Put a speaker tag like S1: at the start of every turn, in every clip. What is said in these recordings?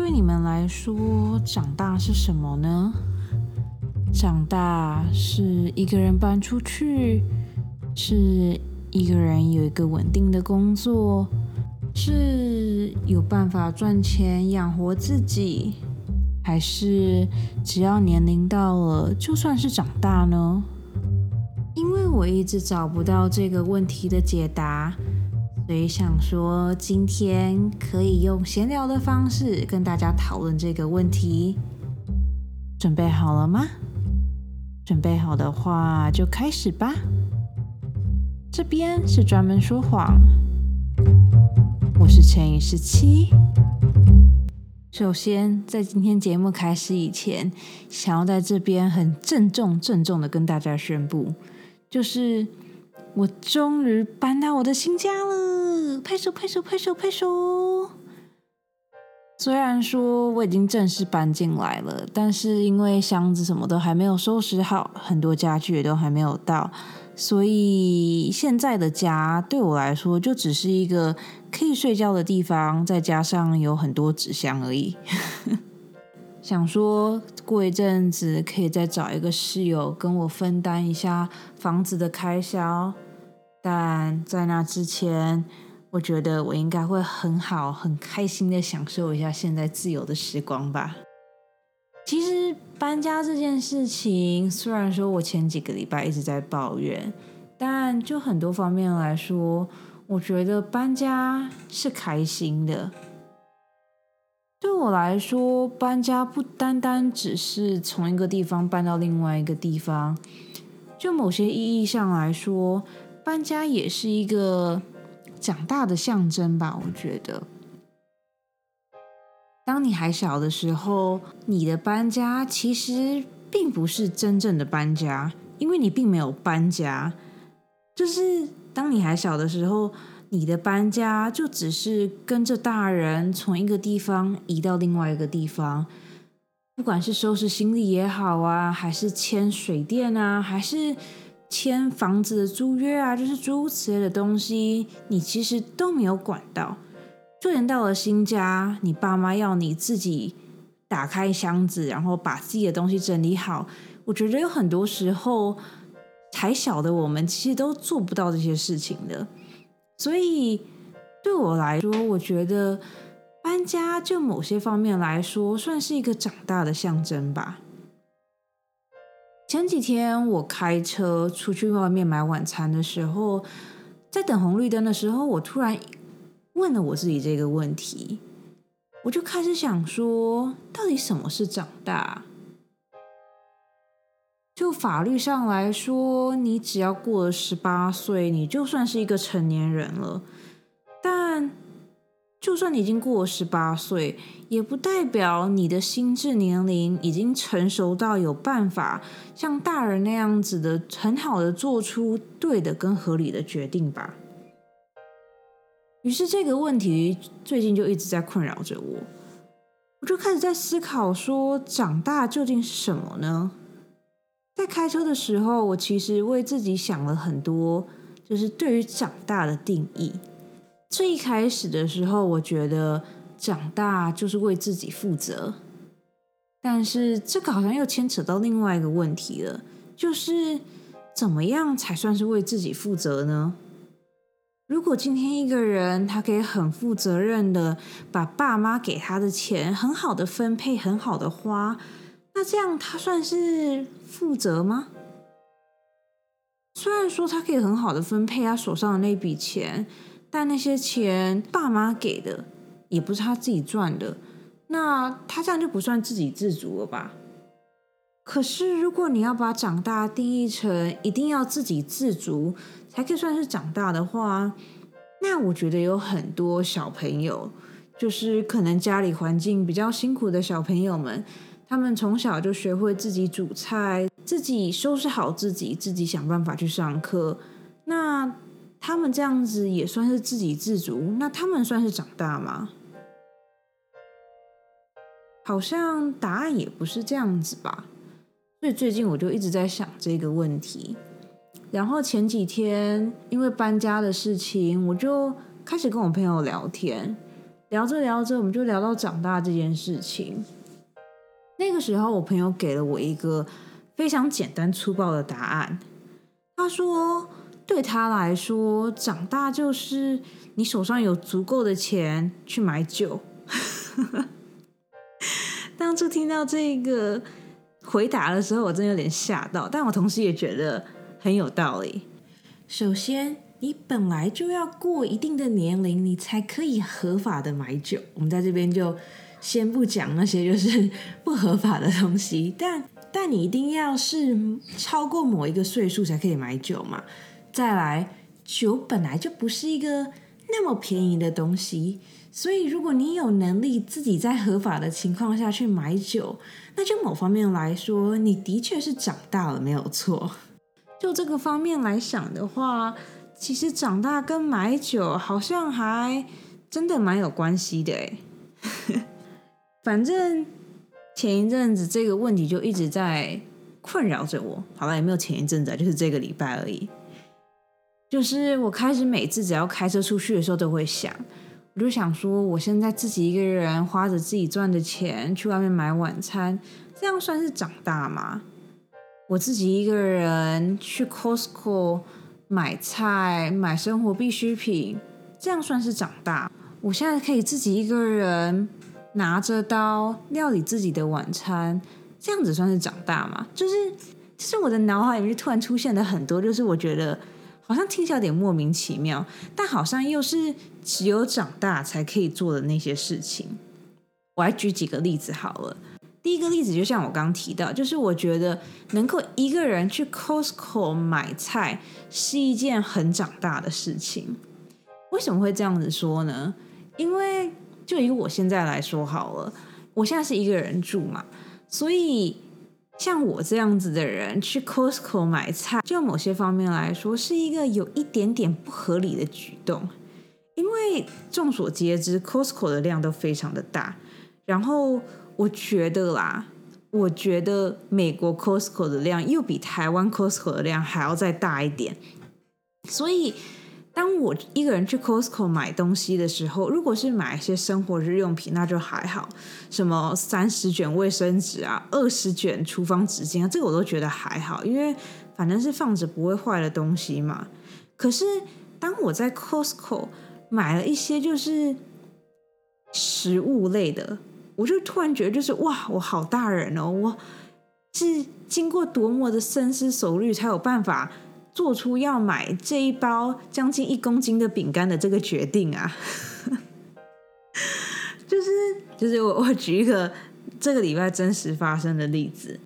S1: 对你们来说，长大是什么呢？长大是一个人搬出去，是一个人有一个稳定的工作，是有办法赚钱养活自己，还是只要年龄到了，就算是长大呢？因为我一直找不到这个问题的解答，所以想说今天可以用闲聊的方式跟大家讨论这个问题。准备好了吗？准备好的话就开始吧。这边是专门说谎，我是乘以十七。首先，在今天节目开始以前，想要在这边很郑重、郑重的跟大家宣布。就是我终于搬到我的新家了，拍手拍手拍手拍手。虽然说我已经正式搬进来了，但是因为箱子什么都还没有收拾好，很多家具也都还没有到，所以现在的家对我来说就只是一个可以睡觉的地方，再加上有很多纸箱而已。想说过一阵子可以再找一个室友跟我分担一下房子的开销，但在那之前，我觉得我应该会很好、很开心的享受一下现在自由的时光吧。其实搬家这件事情，虽然说我前几个礼拜一直在抱怨，但就很多方面来说，我觉得搬家是开心的。对我来说，搬家不单单只是从一个地方搬到另外一个地方，就某些意义上来说，搬家也是一个长大的象征吧。我觉得，当你还小的时候，你的搬家其实并不是真正的搬家，因为你并没有搬家。就是当你还小的时候。你的搬家就只是跟着大人从一个地方移到另外一个地方，不管是收拾行李也好啊，还是签水电啊，还是签房子的租约啊，就是诸如此类的东西，你其实都没有管到。就连到了新家，你爸妈要你自己打开箱子，然后把自己的东西整理好，我觉得有很多时候还小的我们其实都做不到这些事情的。所以对我来说，我觉得搬家就某些方面来说，算是一个长大的象征吧。前几天我开车出去外面买晚餐的时候，在等红绿灯的时候，我突然问了我自己这个问题，我就开始想说，到底什么是长大？就法律上来说，你只要过了十八岁，你就算是一个成年人了。但就算你已经过了十八岁，也不代表你的心智年龄已经成熟到有办法像大人那样子的很好的做出对的跟合理的决定吧。于是这个问题最近就一直在困扰着我，我就开始在思考说，长大究竟是什么呢？在开车的时候，我其实为自己想了很多，就是对于长大的定义。最一开始的时候，我觉得长大就是为自己负责，但是这个好像又牵扯到另外一个问题了，就是怎么样才算是为自己负责呢？如果今天一个人他可以很负责任的把爸妈给他的钱很好的分配，很好的花。那这样他算是负责吗？虽然说他可以很好的分配他手上的那笔钱，但那些钱爸妈给的，也不是他自己赚的，那他这样就不算自给自足了吧？可是如果你要把长大定义成一定要自给自足才可以算是长大的话，那我觉得有很多小朋友，就是可能家里环境比较辛苦的小朋友们。他们从小就学会自己煮菜，自己收拾好自己，自己想办法去上课。那他们这样子也算是自给自足？那他们算是长大吗？好像答案也不是这样子吧。所以最近我就一直在想这个问题。然后前几天因为搬家的事情，我就开始跟我朋友聊天。聊着聊着，我们就聊到长大这件事情。那个时候，我朋友给了我一个非常简单粗暴的答案。他说，对他来说，长大就是你手上有足够的钱去买酒。当初听到这个回答的时候，我真有点吓到，但我同时也觉得很有道理。首先，你本来就要过一定的年龄，你才可以合法的买酒。我们在这边就先不讲那些就是 不合法的东西，但但你一定要是超过某一个岁数才可以买酒嘛。再来，酒本来就不是一个那么便宜的东西。所以，如果你有能力自己在合法的情况下去买酒，那就某方面来说，你的确是长大了，没有错。就这个方面来想的话，其实长大跟买酒好像还真的蛮有关系的诶反正前一阵子这个问题就一直在困扰着我。好了，也没有前一阵子，就是这个礼拜而已。就是我开始每次只要开车出去的时候，都会想。我就想说，我现在自己一个人花着自己赚的钱去外面买晚餐，这样算是长大吗？我自己一个人去 Costco 买菜、买生活必需品，这样算是长大？我现在可以自己一个人拿着刀料理自己的晚餐，这样子算是长大吗？就是，就是我的脑海里面突然出现了很多，就是我觉得。好像听起来有点莫名其妙，但好像又是只有长大才可以做的那些事情。我来举几个例子好了。第一个例子就像我刚刚提到，就是我觉得能够一个人去 Costco 买菜是一件很长大的事情。为什么会这样子说呢？因为就以我现在来说好了，我现在是一个人住嘛，所以。像我这样子的人去 Costco 买菜，就某些方面来说，是一个有一点点不合理的举动。因为众所皆知，Costco 的量都非常的大。然后我觉得啦，我觉得美国 Costco 的量又比台湾 Costco 的量还要再大一点，所以。当我一个人去 Costco 买东西的时候，如果是买一些生活日用品，那就还好，什么三十卷卫生纸啊，二十卷厨房纸巾啊，这个我都觉得还好，因为反正是放着不会坏的东西嘛。可是当我在 Costco 买了一些就是食物类的，我就突然觉得就是哇，我好大人哦，我是经过多么的深思熟虑才有办法。做出要买这一包将近一公斤的饼干的这个决定啊，就是就是我我举一个这个礼拜真实发生的例子，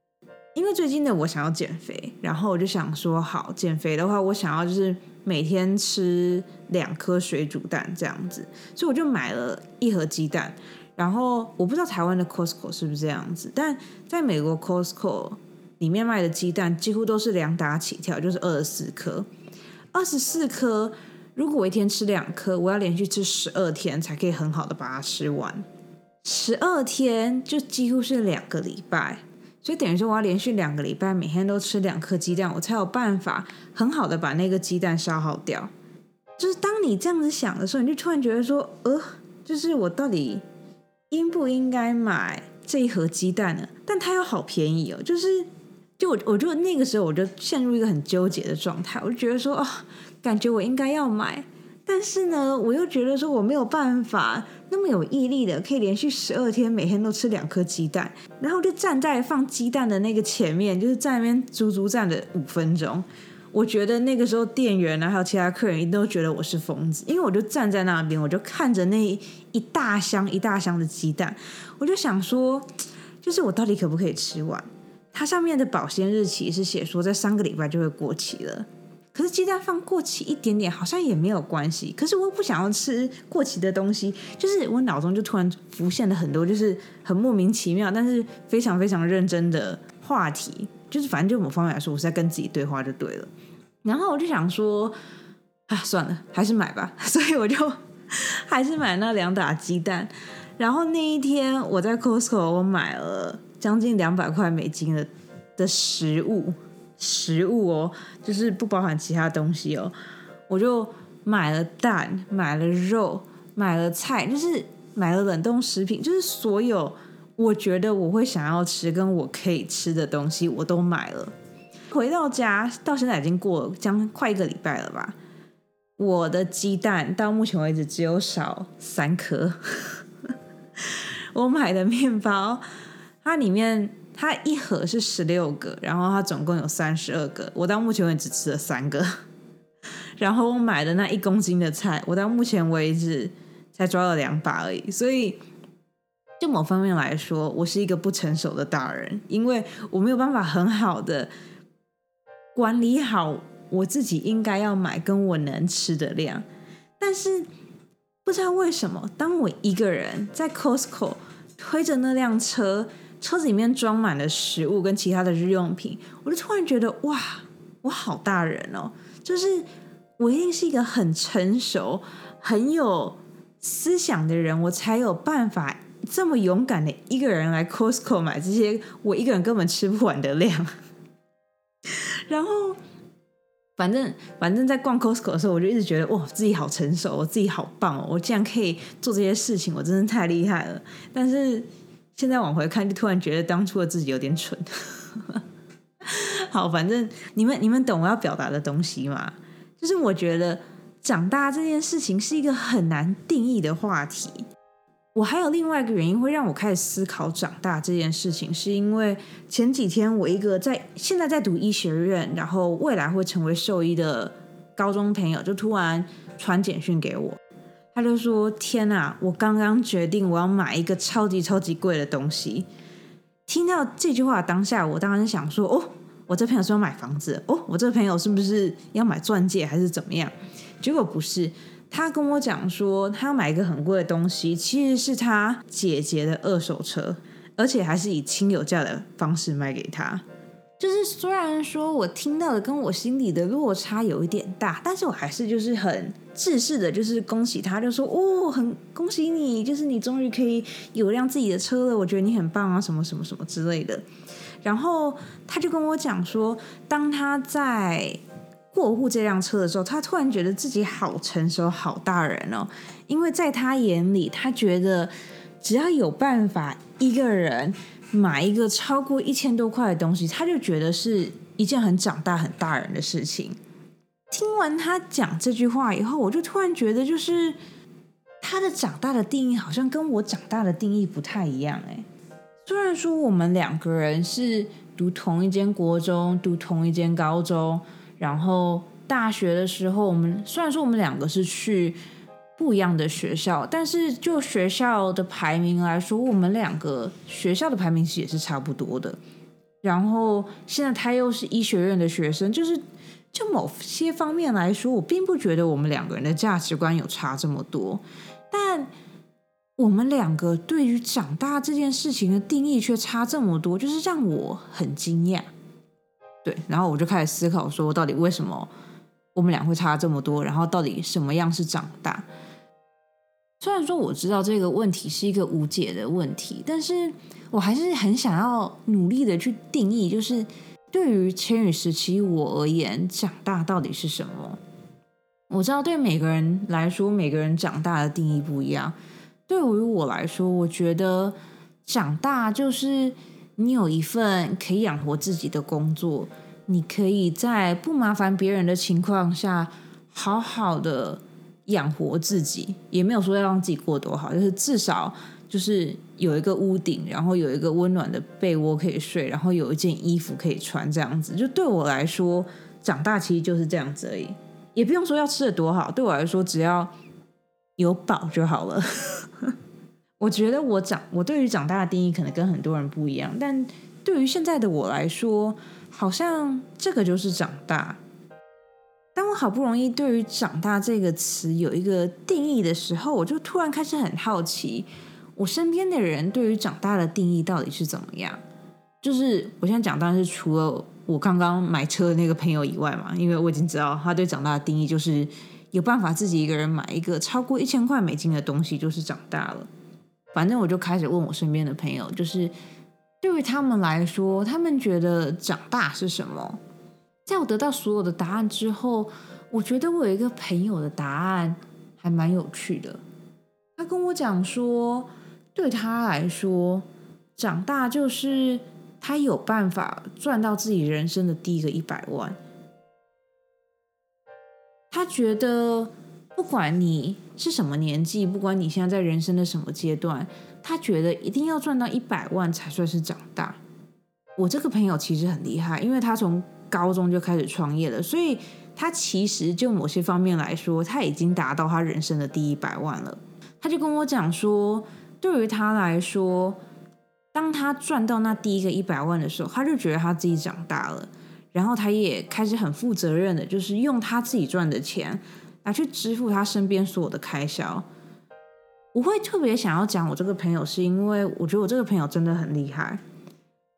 S1: 因为最近的我想要减肥，然后我就想说好减肥的话，我想要就是每天吃两颗水煮蛋这样子，所以我就买了一盒鸡蛋，然后我不知道台湾的 Costco 是不是这样子，但在美国 Costco。里面卖的鸡蛋几乎都是两打起跳，就是二十四颗。二十四颗，如果我一天吃两颗，我要连续吃十二天才可以很好的把它吃完。十二天就几乎是两个礼拜，所以等于说我要连续两个礼拜每天都吃两颗鸡蛋，我才有办法很好的把那个鸡蛋消耗掉。就是当你这样子想的时候，你就突然觉得说，呃，就是我到底应不应该买这一盒鸡蛋呢？但它又好便宜哦，就是。就我，我就那个时候我就陷入一个很纠结的状态，我就觉得说啊，感觉我应该要买，但是呢，我又觉得说我没有办法那么有毅力的，可以连续十二天每天都吃两颗鸡蛋，然后就站在放鸡蛋的那个前面，就是在那边足足站了五分钟。我觉得那个时候店员啊，还有其他客人一定都觉得我是疯子，因为我就站在那边，我就看着那一大箱一大箱的鸡蛋，我就想说，就是我到底可不可以吃完？它上面的保鲜日期是写说在三个礼拜就会过期了，可是鸡蛋放过期一点点好像也没有关系。可是我又不想要吃过期的东西，就是我脑中就突然浮现了很多就是很莫名其妙，但是非常非常认真的话题，就是反正就某方面来说，我是在跟自己对话就对了。然后我就想说，啊，算了，还是买吧。所以我就还是买那两打鸡蛋。然后那一天我在 Costco 我买了。将近两百块美金的的食物，食物哦，就是不包含其他东西哦。我就买了蛋，买了肉，买了菜，就是买了冷冻食品，就是所有我觉得我会想要吃跟我可以吃的东西，我都买了。回到家到现在已经过了将快一个礼拜了吧。我的鸡蛋到目前为止只有少三颗。我买的面包，它里面它一盒是十六个，然后它总共有三十二个，我到目前为止只吃了三个。然后我买的那一公斤的菜，我到目前为止才抓了两把而已。所以，就某方面来说，我是一个不成熟的大人，因为我没有办法很好的管理好我自己应该要买跟我能吃的量。但是不知道为什么，当我一个人在 Costco 推着那辆车，车子里面装满了食物跟其他的日用品，我就突然觉得哇，我好大人哦，就是。我一定是一个很成熟、很有思想的人，我才有办法这么勇敢的一个人来 Costco 买这些我一个人根本吃不完的量。然后，反正反正在逛 Costco 的时候，我就一直觉得哇，自己好成熟，我自己好棒哦，我竟然可以做这些事情，我真的太厉害了。但是现在往回看，就突然觉得当初的自己有点蠢。好，反正你们你们懂我要表达的东西吗？就是我觉得长大这件事情是一个很难定义的话题。我还有另外一个原因会让我开始思考长大这件事情，是因为前几天我一个在现在在读医学院，然后未来会成为兽医的高中朋友，就突然传简讯给我，他就说：“天哪，我刚刚决定我要买一个超级超级贵的东西。”听到这句话当下，我当然想说：“哦。”我这朋友说要买房子哦，我这朋友是不是要买钻戒还是怎么样？结果不是，他跟我讲说他要买一个很贵的东西，其实是他姐姐的二手车，而且还是以亲友价的方式卖给他。就是虽然说我听到的跟我心里的落差有一点大，但是我还是就是很自视的，就是恭喜他，就说哦，很恭喜你，就是你终于可以有辆自己的车了，我觉得你很棒啊，什么什么什么之类的。然后他就跟我讲说，当他在过户这辆车的时候，他突然觉得自己好成熟、好大人哦。因为在他眼里，他觉得只要有办法一个人买一个超过一千多块的东西，他就觉得是一件很长大、很大人的事情。听完他讲这句话以后，我就突然觉得，就是他的长大的定义好像跟我长大的定义不太一样，哎。虽然说我们两个人是读同一间国中，读同一间高中，然后大学的时候，我们虽然说我们两个是去不一样的学校，但是就学校的排名来说，我们两个学校的排名其实也是差不多的。然后现在他又是医学院的学生，就是就某些方面来说，我并不觉得我们两个人的价值观有差这么多，但。我们两个对于长大这件事情的定义却差这么多，就是让我很惊讶。对，然后我就开始思考，说到底为什么我们俩会差这么多？然后到底什么样是长大？虽然说我知道这个问题是一个无解的问题，但是我还是很想要努力的去定义，就是对于千羽时期我而言，长大到底是什么？我知道对每个人来说，每个人长大的定义不一样。对于我来说，我觉得长大就是你有一份可以养活自己的工作，你可以在不麻烦别人的情况下，好好的养活自己。也没有说要让自己过多好，就是至少就是有一个屋顶，然后有一个温暖的被窝可以睡，然后有一件衣服可以穿，这样子。就对我来说，长大其实就是这样子而已，也不用说要吃的多好。对我来说，只要有饱就好了。我觉得我长，我对于长大的定义可能跟很多人不一样，但对于现在的我来说，好像这个就是长大。当我好不容易对于“长大”这个词有一个定义的时候，我就突然开始很好奇，我身边的人对于长大的定义到底是怎么样？就是我现在讲，当然是除了我刚刚买车的那个朋友以外嘛，因为我已经知道他对长大的定义就是有办法自己一个人买一个超过一千块美金的东西，就是长大了。反正我就开始问我身边的朋友，就是对于他们来说，他们觉得长大是什么？在我得到所有的答案之后，我觉得我有一个朋友的答案还蛮有趣的。他跟我讲说，对他来说，长大就是他有办法赚到自己人生的第一个一百万。他觉得，不管你是什么年纪，不管你现在在人生的什么阶段，他觉得一定要赚到一百万才算是长大。我这个朋友其实很厉害，因为他从高中就开始创业了，所以他其实就某些方面来说，他已经达到他人生的第一百万了。他就跟我讲说，对于他来说，当他赚到那第一个一百万的时候，他就觉得他自己长大了，然后他也开始很负责任的，就是用他自己赚的钱来去支付他身边所有的开销。我会特别想要讲我这个朋友，是因为我觉得我这个朋友真的很厉害。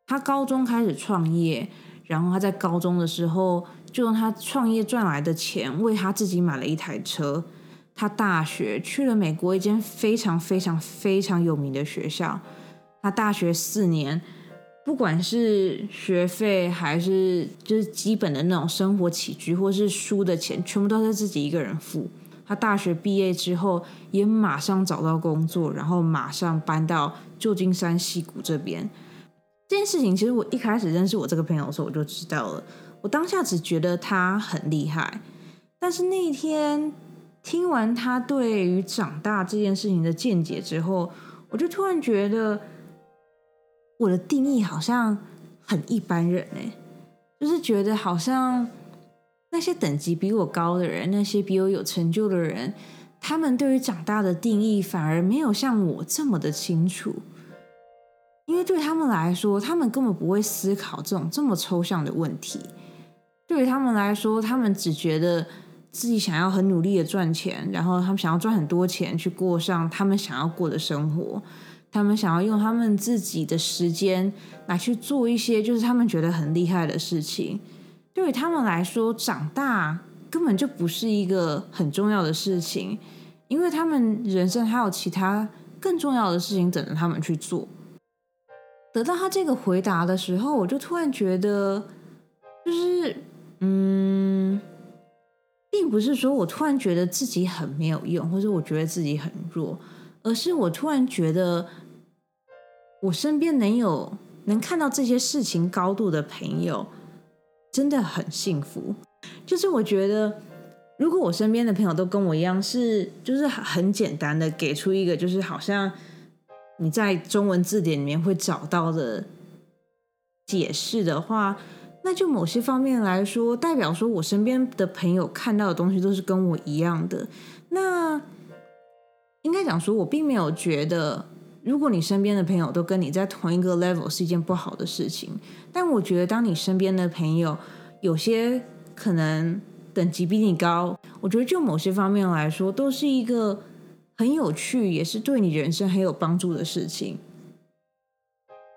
S1: 他高中开始创业，然后他在高中的时候就用他创业赚来的钱为他自己买了一台车。他大学去了美国一间非常非常非常有名的学校。他大学四年，不管是学费还是就是基本的那种生活起居，或是书的钱，全部都是自己一个人付。他大学毕业之后，也马上找到工作，然后马上搬到旧金山西谷这边。这件事情其实我一开始认识我这个朋友的时候我就知道了，我当下只觉得他很厉害，但是那一天听完他对于长大这件事情的见解之后，我就突然觉得我的定义好像很一般人哎，就是觉得好像那些等级比我高的人，那些比我有成就的人，他们对于长大的定义反而没有像我这么的清楚。因为对他们来说，他们根本不会思考这种这么抽象的问题。对于他们来说，他们只觉得自己想要很努力的赚钱，然后他们想要赚很多钱去过上他们想要过的生活。他们想要用他们自己的时间来去做一些就是他们觉得很厉害的事情。对于他们来说，长大根本就不是一个很重要的事情，因为他们人生还有其他更重要的事情等着他们去做。得到他这个回答的时候，我就突然觉得，就是，嗯，并不是说我突然觉得自己很没有用，或者我觉得自己很弱，而是我突然觉得，我身边能有能看到这些事情高度的朋友，真的很幸福。就是我觉得，如果我身边的朋友都跟我一样，是就是很简单的给出一个，就是好像。你在中文字典里面会找到的解释的话，那就某些方面来说，代表说我身边的朋友看到的东西都是跟我一样的。那应该讲说，我并没有觉得，如果你身边的朋友都跟你在同一个 level 是一件不好的事情。但我觉得，当你身边的朋友有些可能等级比你高，我觉得就某些方面来说，都是一个。很有趣，也是对你人生很有帮助的事情。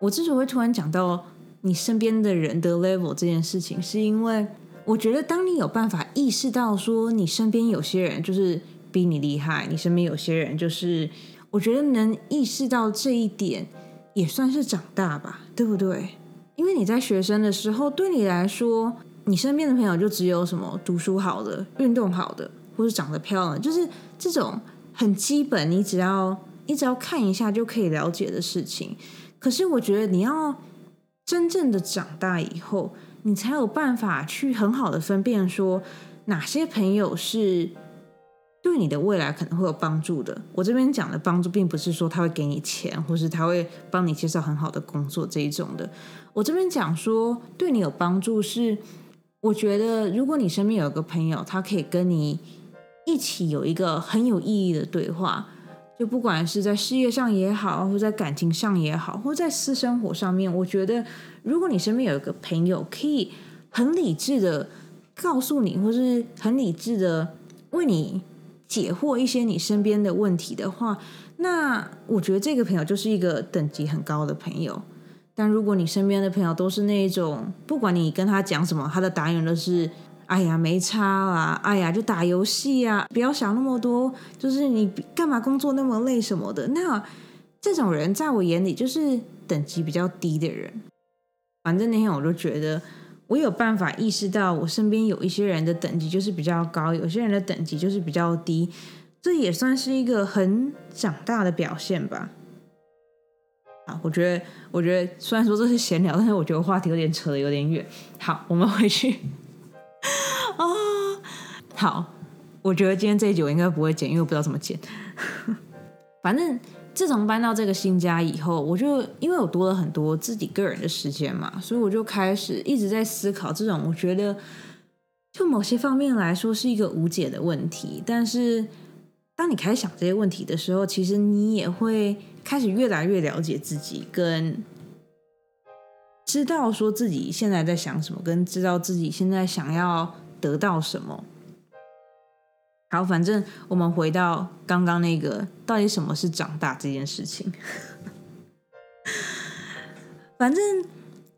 S1: 我之所以会突然讲到你身边的人的 level 这件事情，是因为我觉得，当你有办法意识到说你身边有些人就是比你厉害，你身边有些人就是，我觉得能意识到这一点，也算是长大吧，对不对？因为你在学生的时候，对你来说，你身边的朋友就只有什么读书好的、运动好的，或是长得漂亮，就是这种。很基本，你只要你只要看一下就可以了解的事情。可是我觉得你要真正的长大以后，你才有办法去很好的分辨说哪些朋友是对你的未来可能会有帮助的。我这边讲的帮助，并不是说他会给你钱，或是他会帮你介绍很好的工作这一种的。我这边讲说对你有帮助，是我觉得如果你身边有个朋友，他可以跟你。一起有一个很有意义的对话，就不管是在事业上也好，或在感情上也好，或在私生活上面，我觉得如果你身边有一个朋友，可以很理智的告诉你，或是很理智的为你解惑一些你身边的问题的话，那我觉得这个朋友就是一个等级很高的朋友。但如果你身边的朋友都是那一种，不管你跟他讲什么，他的答案都是。哎呀，没差啦！哎呀，就打游戏呀，不要想那么多。就是你干嘛工作那么累什么的？那这种人在我眼里就是等级比较低的人。反正那天我就觉得，我有办法意识到我身边有一些人的等级就是比较高，有些人的等级就是比较低。这也算是一个很长大的表现吧。啊，我觉得，我觉得虽然说这是闲聊，但是我觉得话题有点扯的有点远。好，我们回去。啊，好，我觉得今天这一集我应该不会剪，因为我不知道怎么剪。反正自从搬到这个新家以后，我就因为我多了很多自己个人的时间嘛，所以我就开始一直在思考这种我觉得就某些方面来说是一个无解的问题，但是。当你开始想这些问题的时候，其实你也会开始越来越了解自己，跟知道说自己现在在想什么，跟知道自己现在想要得到什么。好，反正我们回到刚刚那个，到底什么是长大这件事情？反正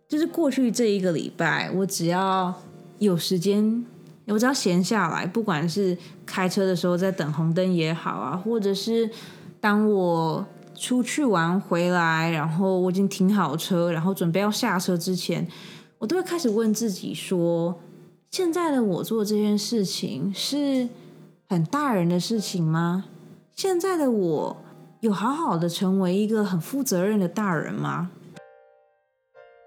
S1: 就是过去这一个礼拜，我只要有时间。我只要闲下来，不管是开车的时候在等红灯也好啊，或者是当我出去玩回来，然后我已经停好车，然后准备要下车之前，我都会开始问自己说：现在的我做这件事情是很大人的事情吗？现在的我有好好的成为一个很负责任的大人吗？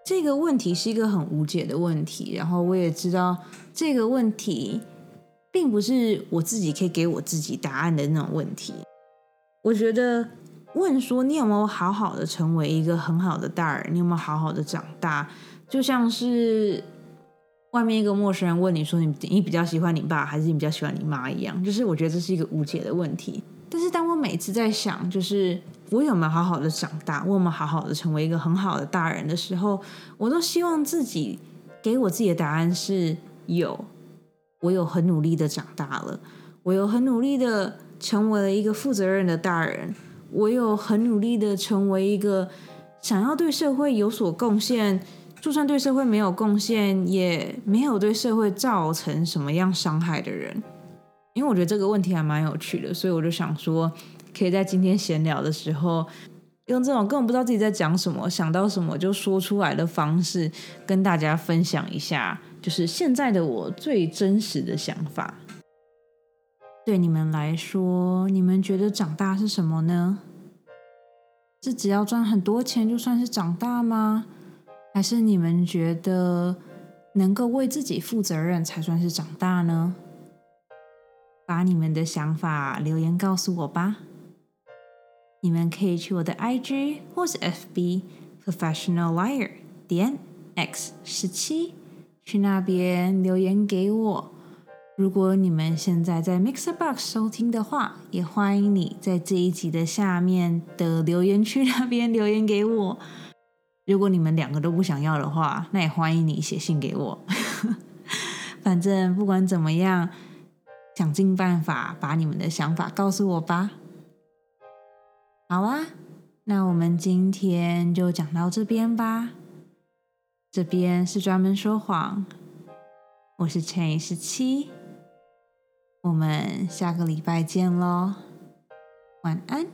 S1: 这个问题是一个很无解的问题，然后我也知道这个问题并不是我自己可以给我自己答案的那种问题。我觉得问说你有没有好好的成为一个很好的大人，你有没有好好的长大，就像是外面一个陌生人问你说你你比较喜欢你爸还是你比较喜欢你妈一样，就是我觉得这是一个无解的问题。但是当我每次在想，就是我有没有好好的长大，我有没有好好的成为一个很好的大人的时候，我都希望自己给我自己的答案是有，我有很努力的长大了，我有很努力的成为了一个负责任的大人，我有很努力的成为一个想要对社会有所贡献，就算对社会没有贡献，也没有对社会造成什么样伤害的人。因为我觉得这个问题还蛮有趣的，所以我就想说，可以在今天闲聊的时候，用这种根本不知道自己在讲什么，想到什么就说出来的方式，跟大家分享一下，就是现在的我最真实的想法。对你们来说，你们觉得长大是什么呢？是只要赚很多钱就算是长大吗？还是你们觉得能够为自己负责任才算是长大呢？把你们的想法留言告诉我吧。你们可以去我的 IG 或是 FB Professional Liar 点 X 十七，去那边留言给我。如果你们现在在 Mixer Box 收听的话，也欢迎你在这一集的下面的留言区那边留言给我。如果你们两个都不想要的话，那也欢迎你写信给我。反正不管怎么样。想尽办法把你们的想法告诉我吧。好啊，那我们今天就讲到这边吧。这边是专门说谎，我是陈以十七，我们下个礼拜见喽，晚安。